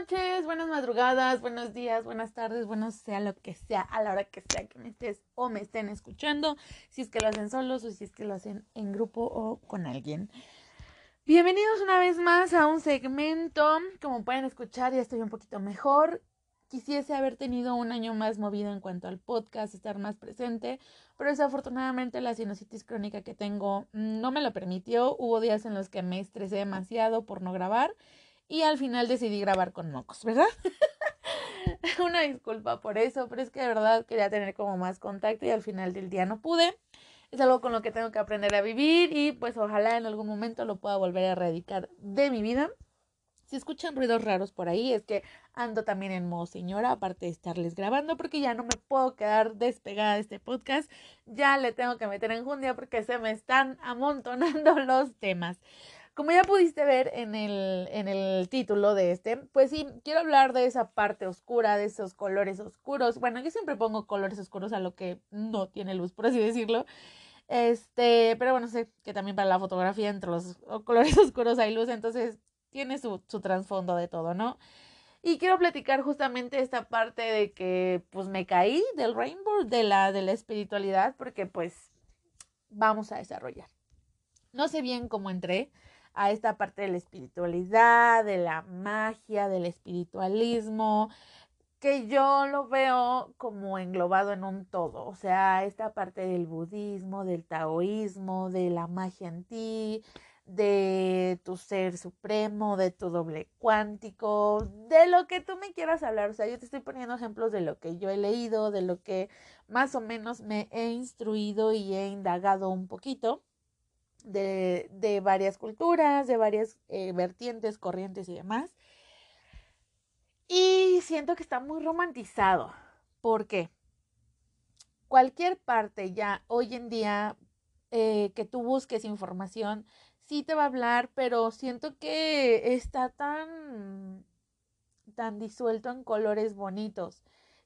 noches, buenas madrugadas, buenos días, buenas tardes, bueno sea lo que sea, a la hora que sea que me estés o me estén escuchando, si es que lo hacen solos o si es que lo hacen en grupo o con alguien. Bienvenidos una vez más a un segmento, como pueden escuchar ya estoy un poquito mejor, quisiese haber tenido un año más movido en cuanto al podcast, estar más presente, pero desafortunadamente la sinusitis crónica que tengo no me lo permitió, hubo días en los que me estresé demasiado por no grabar y al final decidí grabar con mocos, ¿verdad? Una disculpa por eso, pero es que de verdad quería tener como más contacto y al final del día no pude. Es algo con lo que tengo que aprender a vivir y pues ojalá en algún momento lo pueda volver a erradicar de mi vida. Si escuchan ruidos raros por ahí es que ando también en modo señora, aparte de estarles grabando, porque ya no me puedo quedar despegada de este podcast. Ya le tengo que meter en jundia porque se me están amontonando los temas. Como ya pudiste ver en el, en el título de este, pues sí, quiero hablar de esa parte oscura, de esos colores oscuros. Bueno, yo siempre pongo colores oscuros a lo que no tiene luz, por así decirlo. Este, pero bueno, sé que también para la fotografía entre los colores oscuros hay luz, entonces tiene su, su trasfondo de todo, ¿no? Y quiero platicar justamente esta parte de que pues me caí del rainbow, de la, de la espiritualidad, porque pues vamos a desarrollar. No sé bien cómo entré, a esta parte de la espiritualidad, de la magia, del espiritualismo, que yo lo veo como englobado en un todo, o sea, esta parte del budismo, del taoísmo, de la magia en ti, de tu ser supremo, de tu doble cuántico, de lo que tú me quieras hablar. O sea, yo te estoy poniendo ejemplos de lo que yo he leído, de lo que más o menos me he instruido y he indagado un poquito de, de varias culturas, de varias eh, vertientes, corrientes y demás. Y siento que está muy romantizado. porque Cualquier parte ya hoy en día eh, que tú busques información, sí te va a hablar, pero siento que está tan, tan disuelto en colores bonitos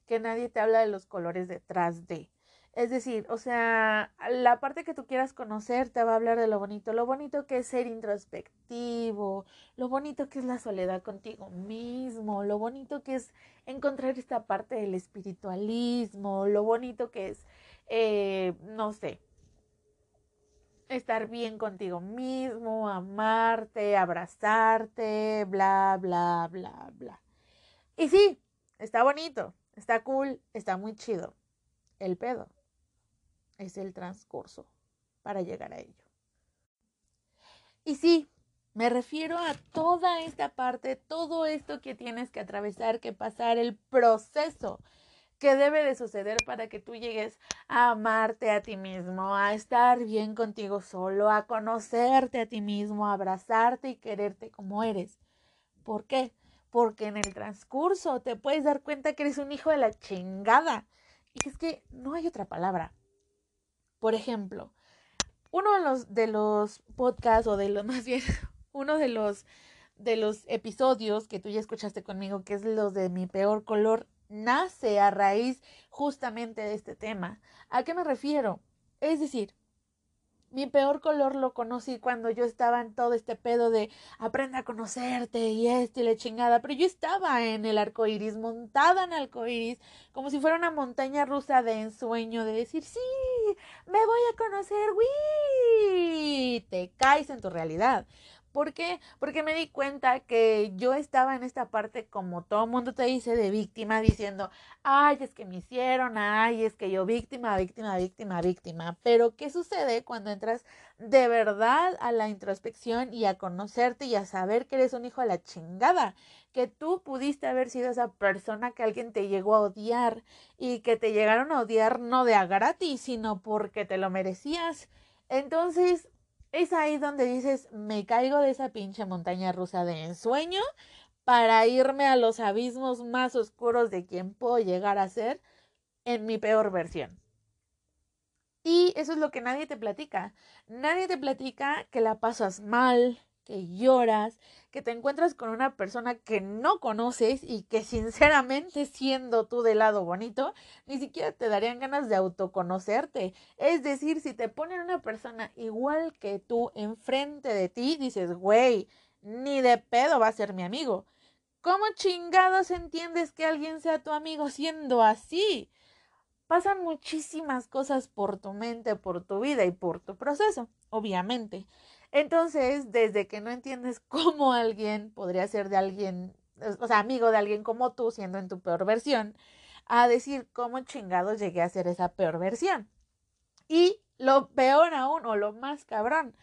que nadie te habla de los colores detrás de. Es decir, o sea, la parte que tú quieras conocer te va a hablar de lo bonito, lo bonito que es ser introspectivo, lo bonito que es la soledad contigo mismo, lo bonito que es encontrar esta parte del espiritualismo, lo bonito que es, eh, no sé, estar bien contigo mismo, amarte, abrazarte, bla, bla, bla, bla. Y sí, está bonito, está cool, está muy chido. El pedo es el transcurso para llegar a ello. Y sí, me refiero a toda esta parte, todo esto que tienes que atravesar, que pasar, el proceso que debe de suceder para que tú llegues a amarte a ti mismo, a estar bien contigo solo, a conocerte a ti mismo, a abrazarte y quererte como eres. ¿Por qué? Porque en el transcurso te puedes dar cuenta que eres un hijo de la chingada. Y es que no hay otra palabra. Por ejemplo, uno de los, de los podcasts o de los más bien uno de los de los episodios que tú ya escuchaste conmigo, que es los de mi peor color, nace a raíz justamente de este tema. ¿A qué me refiero? Es decir, mi peor color lo conocí cuando yo estaba en todo este pedo de aprenda a conocerte y esto y la chingada. Pero yo estaba en el arco iris, montada en el arco iris, como si fuera una montaña rusa de ensueño, de decir, sí, me voy a conocer, ¡Wii! Te caes en tu realidad. ¿Por qué? Porque me di cuenta que yo estaba en esta parte como todo mundo te dice de víctima diciendo, ay, es que me hicieron, ay, es que yo víctima, víctima, víctima, víctima. Pero ¿qué sucede cuando entras de verdad a la introspección y a conocerte y a saber que eres un hijo de la chingada? Que tú pudiste haber sido esa persona que alguien te llegó a odiar y que te llegaron a odiar no de a gratis, sino porque te lo merecías. Entonces, es ahí donde dices, me caigo de esa pinche montaña rusa de ensueño para irme a los abismos más oscuros de quien puedo llegar a ser en mi peor versión. Y eso es lo que nadie te platica. Nadie te platica que la pasas mal, que lloras, que te encuentras con una persona que no conoces y que sinceramente siendo tú del lado bonito, ni siquiera te darían ganas de autoconocerte. Es decir, si te ponen una persona igual que tú enfrente de ti, dices, güey, ni de pedo va a ser mi amigo. ¿Cómo chingados entiendes que alguien sea tu amigo siendo así? Pasan muchísimas cosas por tu mente, por tu vida y por tu proceso, obviamente. Entonces, desde que no entiendes cómo alguien podría ser de alguien, o sea, amigo de alguien como tú, siendo en tu peor versión, a decir cómo chingados llegué a ser esa peor versión. Y lo peor aún, o lo más cabrón,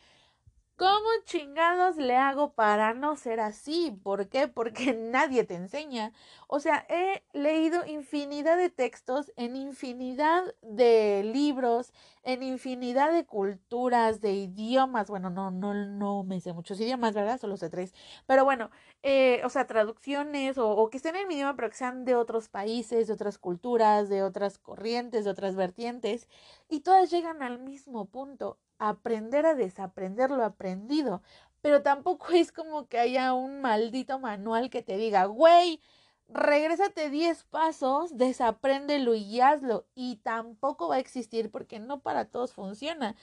¿Cómo chingados le hago para no ser así? ¿Por qué? Porque nadie te enseña. O sea, he leído infinidad de textos en infinidad de libros, en infinidad de culturas, de idiomas. Bueno, no, no, no me sé muchos idiomas, ¿verdad? Solo sé tres. Pero bueno, eh, o sea, traducciones o, o que estén en mi idioma, pero que sean de otros países, de otras culturas, de otras corrientes, de otras vertientes. Y todas llegan al mismo punto aprender a desaprender lo aprendido. Pero tampoco es como que haya un maldito manual que te diga, güey, regrésate 10 pasos, desapréndelo y hazlo. Y tampoco va a existir porque no para todos funciona.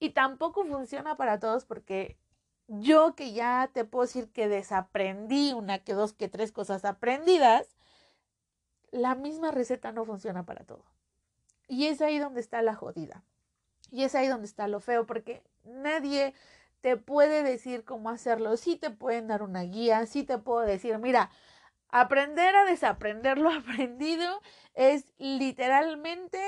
Y tampoco funciona para todos porque yo que ya te puedo decir que desaprendí una, que dos, que tres cosas aprendidas, la misma receta no funciona para todo. Y es ahí donde está la jodida. Y es ahí donde está lo feo, porque nadie te puede decir cómo hacerlo. Sí te pueden dar una guía, sí te puedo decir, mira, aprender a desaprender lo aprendido es literalmente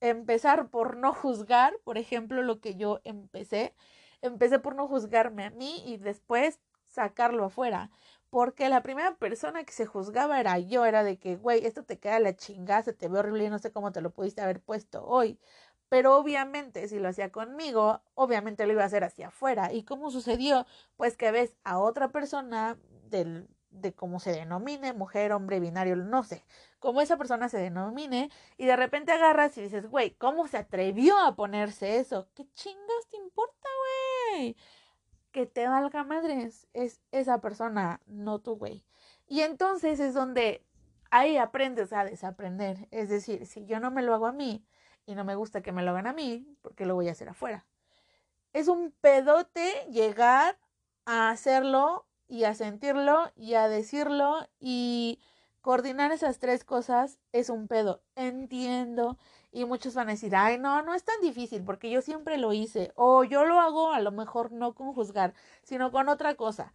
empezar por no juzgar, por ejemplo, lo que yo empecé. Empecé por no juzgarme a mí y después sacarlo afuera. Porque la primera persona que se juzgaba era yo, era de que, güey, esto te queda la chingada, se te ve horrible y no sé cómo te lo pudiste haber puesto hoy. Pero obviamente, si lo hacía conmigo, obviamente lo iba a hacer hacia afuera. ¿Y cómo sucedió? Pues que ves a otra persona del, de cómo se denomine, mujer, hombre, binario, no sé, cómo esa persona se denomine, y de repente agarras y dices, güey, ¿cómo se atrevió a ponerse eso? ¿Qué chingas te importa, güey? Que te valga madres, es esa persona, no tú, güey. Y entonces es donde ahí aprendes a desaprender. Es decir, si yo no me lo hago a mí, y no me gusta que me lo hagan a mí, porque lo voy a hacer afuera. Es un pedote llegar a hacerlo y a sentirlo y a decirlo y coordinar esas tres cosas es un pedo. Entiendo. Y muchos van a decir, ay, no, no es tan difícil porque yo siempre lo hice. O yo lo hago a lo mejor no con juzgar, sino con otra cosa.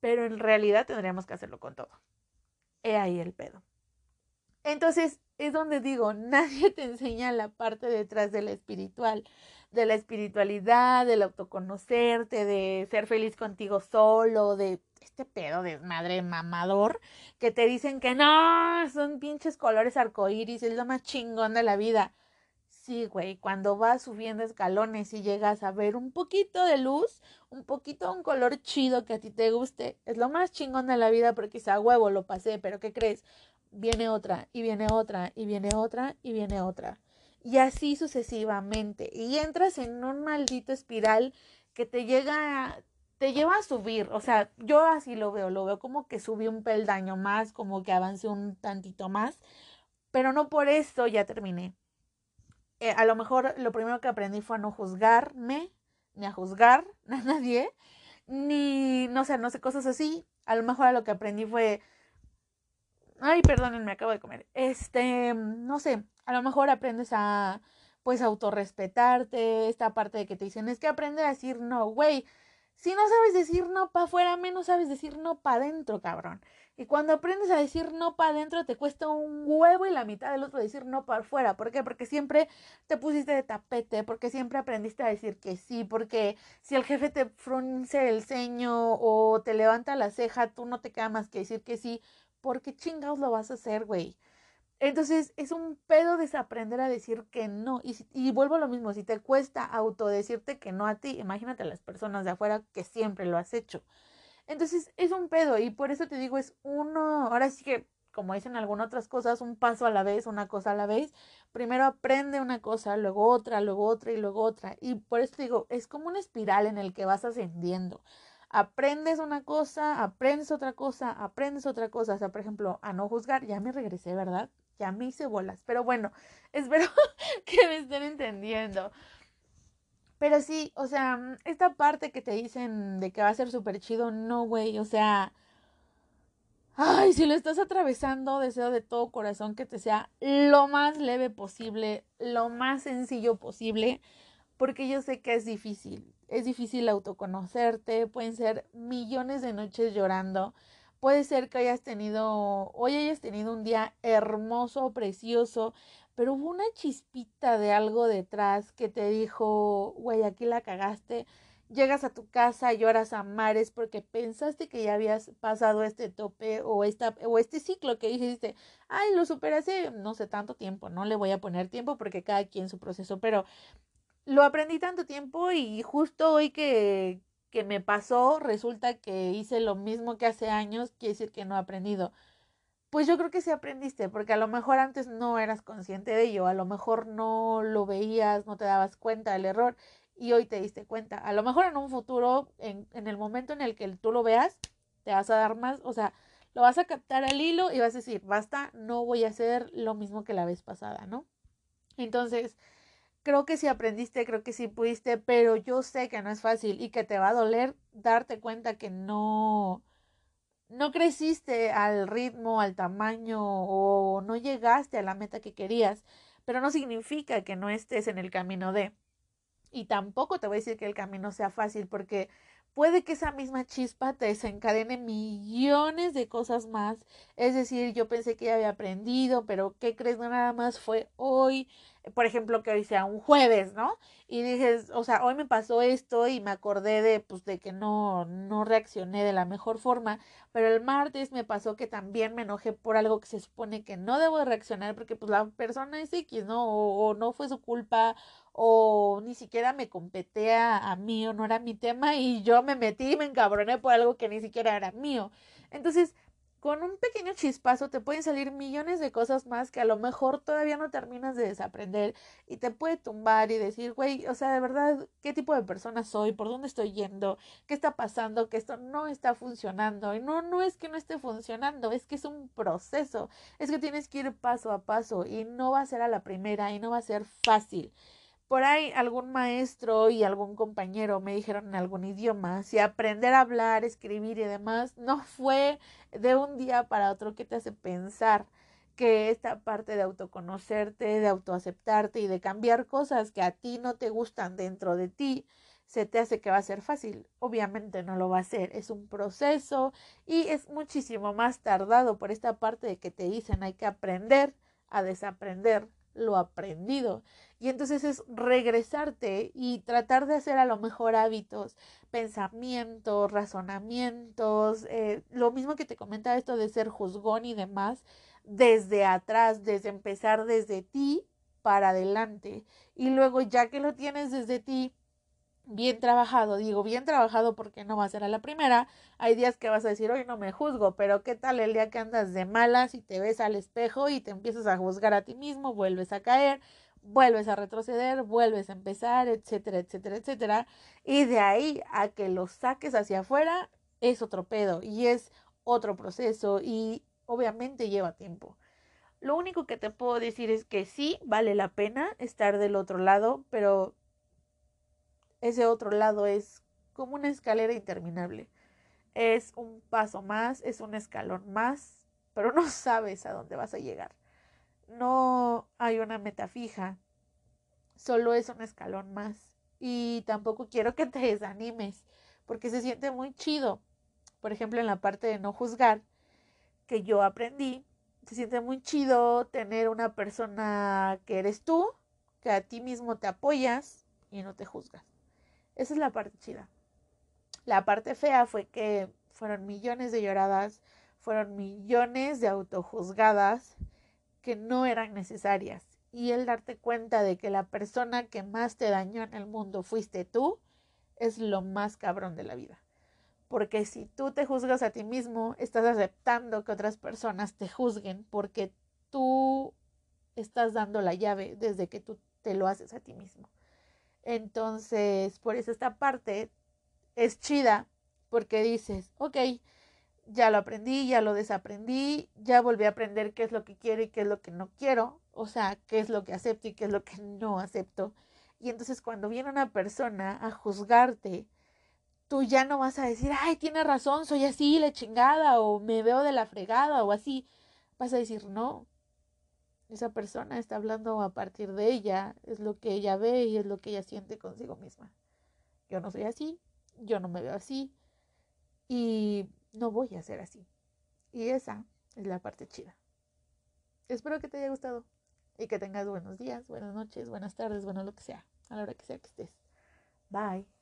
Pero en realidad tendríamos que hacerlo con todo. He ahí el pedo. Entonces, es donde digo, nadie te enseña la parte detrás de la espiritual, de la espiritualidad, del autoconocerte, de ser feliz contigo solo, de este pedo de madre mamador que te dicen que no, son pinches colores arcoíris, es lo más chingón de la vida. Sí, güey, cuando vas subiendo escalones y llegas a ver un poquito de luz, un poquito un color chido que a ti te guste, es lo más chingón de la vida porque quizá huevo lo pasé, pero ¿qué crees? Viene otra, y viene otra, y viene otra, y viene otra. Y así sucesivamente. Y entras en un maldito espiral que te llega, te lleva a subir. O sea, yo así lo veo, lo veo como que subí un peldaño más, como que avancé un tantito más, pero no por eso ya terminé. Eh, a lo mejor lo primero que aprendí fue a no juzgarme, ni a juzgar a nadie, ni, no sé, no sé, cosas así. A lo mejor lo que aprendí fue Ay, perdonen, me acabo de comer. Este, no sé, a lo mejor aprendes a, pues, autorrespetarte, esta parte de que te dicen, es que aprende a decir no, güey. Si no sabes decir no para afuera, menos sabes decir no para adentro, cabrón. Y cuando aprendes a decir no para adentro, te cuesta un huevo y la mitad del otro decir no para afuera. ¿Por qué? Porque siempre te pusiste de tapete, porque siempre aprendiste a decir que sí, porque si el jefe te frunce el ceño o te levanta la ceja, tú no te queda más que decir que sí, ¿por qué chingados lo vas a hacer, güey? Entonces es un pedo desaprender a decir que no. Y, vuelvo a lo mismo, si te cuesta autodecirte que no a ti, imagínate a las personas de afuera que siempre lo has hecho. Entonces es un pedo y por eso te digo, es uno, ahora sí que, como dicen algunas otras cosas, un paso a la vez, una cosa a la vez. Primero aprende una cosa, luego otra, luego otra y luego otra. Y por eso te digo, es como una espiral en el que vas ascendiendo aprendes una cosa, aprendes otra cosa, aprendes otra cosa. O sea, por ejemplo, a no juzgar, ya me regresé, ¿verdad? Ya me hice bolas. Pero bueno, espero que me estén entendiendo. Pero sí, o sea, esta parte que te dicen de que va a ser súper chido, no, güey, o sea, Ay, si lo estás atravesando, deseo de todo corazón que te sea lo más leve posible, lo más sencillo posible, porque yo sé que es difícil. Es difícil autoconocerte, pueden ser millones de noches llorando. Puede ser que hayas tenido, hoy hayas tenido un día hermoso, precioso, pero hubo una chispita de algo detrás que te dijo, güey, aquí la cagaste llegas a tu casa, lloras a mares porque pensaste que ya habías pasado este tope o, esta, o este ciclo que dijiste, ay, lo superé no sé tanto tiempo, no le voy a poner tiempo porque cada quien su proceso, pero lo aprendí tanto tiempo y justo hoy que, que me pasó, resulta que hice lo mismo que hace años, quiere decir que no he aprendido. Pues yo creo que sí aprendiste, porque a lo mejor antes no eras consciente de ello, a lo mejor no lo veías, no te dabas cuenta del error y hoy te diste cuenta. A lo mejor en un futuro, en, en, el momento en el que tú lo veas, te vas a dar más, o sea, lo vas a captar al hilo y vas a decir, basta, no voy a hacer lo mismo que la vez pasada, ¿no? Entonces, creo que sí aprendiste, creo que sí pudiste, pero yo sé que no es fácil y que te va a doler darte cuenta que no, no creciste al ritmo, al tamaño o no llegaste a la meta que querías, pero no significa que no estés en el camino de. Y tampoco te voy a decir que el camino sea fácil porque puede que esa misma chispa te desencadene millones de cosas más. Es decir, yo pensé que ya había aprendido, pero ¿qué crees? Nada más fue hoy, por ejemplo, que hoy sea un jueves, ¿no? Y dices, o sea, hoy me pasó esto y me acordé de, pues, de que no, no reaccioné de la mejor forma, pero el martes me pasó que también me enojé por algo que se supone que no debo de reaccionar porque, pues, la persona es X, ¿no? O, o no fue su culpa, o ni siquiera me competea a mí o no era mi tema y yo me metí y me encabroné por algo que ni siquiera era mío. Entonces, con un pequeño chispazo te pueden salir millones de cosas más que a lo mejor todavía no terminas de desaprender y te puede tumbar y decir, güey, o sea, de verdad, ¿qué tipo de persona soy? ¿Por dónde estoy yendo? ¿Qué está pasando? Que esto no está funcionando. Y no, no es que no esté funcionando, es que es un proceso. Es que tienes que ir paso a paso y no va a ser a la primera y no va a ser fácil por ahí algún maestro y algún compañero me dijeron en algún idioma, si aprender a hablar, escribir y demás no fue de un día para otro que te hace pensar que esta parte de autoconocerte, de autoaceptarte y de cambiar cosas que a ti no te gustan dentro de ti, se te hace que va a ser fácil. Obviamente no lo va a ser, es un proceso y es muchísimo más tardado por esta parte de que te dicen hay que aprender a desaprender lo aprendido. Y entonces es regresarte y tratar de hacer a lo mejor hábitos, pensamientos, razonamientos, eh, lo mismo que te comentaba esto de ser juzgón y demás, desde atrás, desde empezar desde ti para adelante. Y luego ya que lo tienes desde ti, bien trabajado, digo bien trabajado porque no va a ser a la primera, hay días que vas a decir, hoy no me juzgo, pero ¿qué tal el día que andas de malas y te ves al espejo y te empiezas a juzgar a ti mismo, vuelves a caer, vuelves a retroceder, vuelves a empezar, etcétera, etcétera, etcétera. Y de ahí a que lo saques hacia afuera es otro pedo y es otro proceso y obviamente lleva tiempo. Lo único que te puedo decir es que sí vale la pena estar del otro lado, pero ese otro lado es como una escalera interminable. Es un paso más, es un escalón más, pero no sabes a dónde vas a llegar no hay una meta fija, solo es un escalón más. Y tampoco quiero que te desanimes, porque se siente muy chido. Por ejemplo, en la parte de no juzgar, que yo aprendí, se siente muy chido tener una persona que eres tú, que a ti mismo te apoyas y no te juzgas. Esa es la parte chida. La parte fea fue que fueron millones de lloradas, fueron millones de autojuzgadas que no eran necesarias y el darte cuenta de que la persona que más te dañó en el mundo fuiste tú es lo más cabrón de la vida. Porque si tú te juzgas a ti mismo, estás aceptando que otras personas te juzguen porque tú estás dando la llave desde que tú te lo haces a ti mismo. Entonces, por eso esta parte es chida porque dices, ok, ya lo aprendí, ya lo desaprendí, ya volví a aprender qué es lo que quiero y qué es lo que no quiero, o sea, qué es lo que acepto y qué es lo que no acepto. Y entonces cuando viene una persona a juzgarte, tú ya no vas a decir, ay, tiene razón, soy así, la chingada, o me veo de la fregada, o así. Vas a decir, no, esa persona está hablando a partir de ella, es lo que ella ve y es lo que ella siente consigo misma. Yo no soy así, yo no me veo así y no voy a ser así. Y esa es la parte chida. Espero que te haya gustado y que tengas buenos días, buenas noches, buenas tardes, bueno, lo que sea, a la hora que sea que estés. Bye.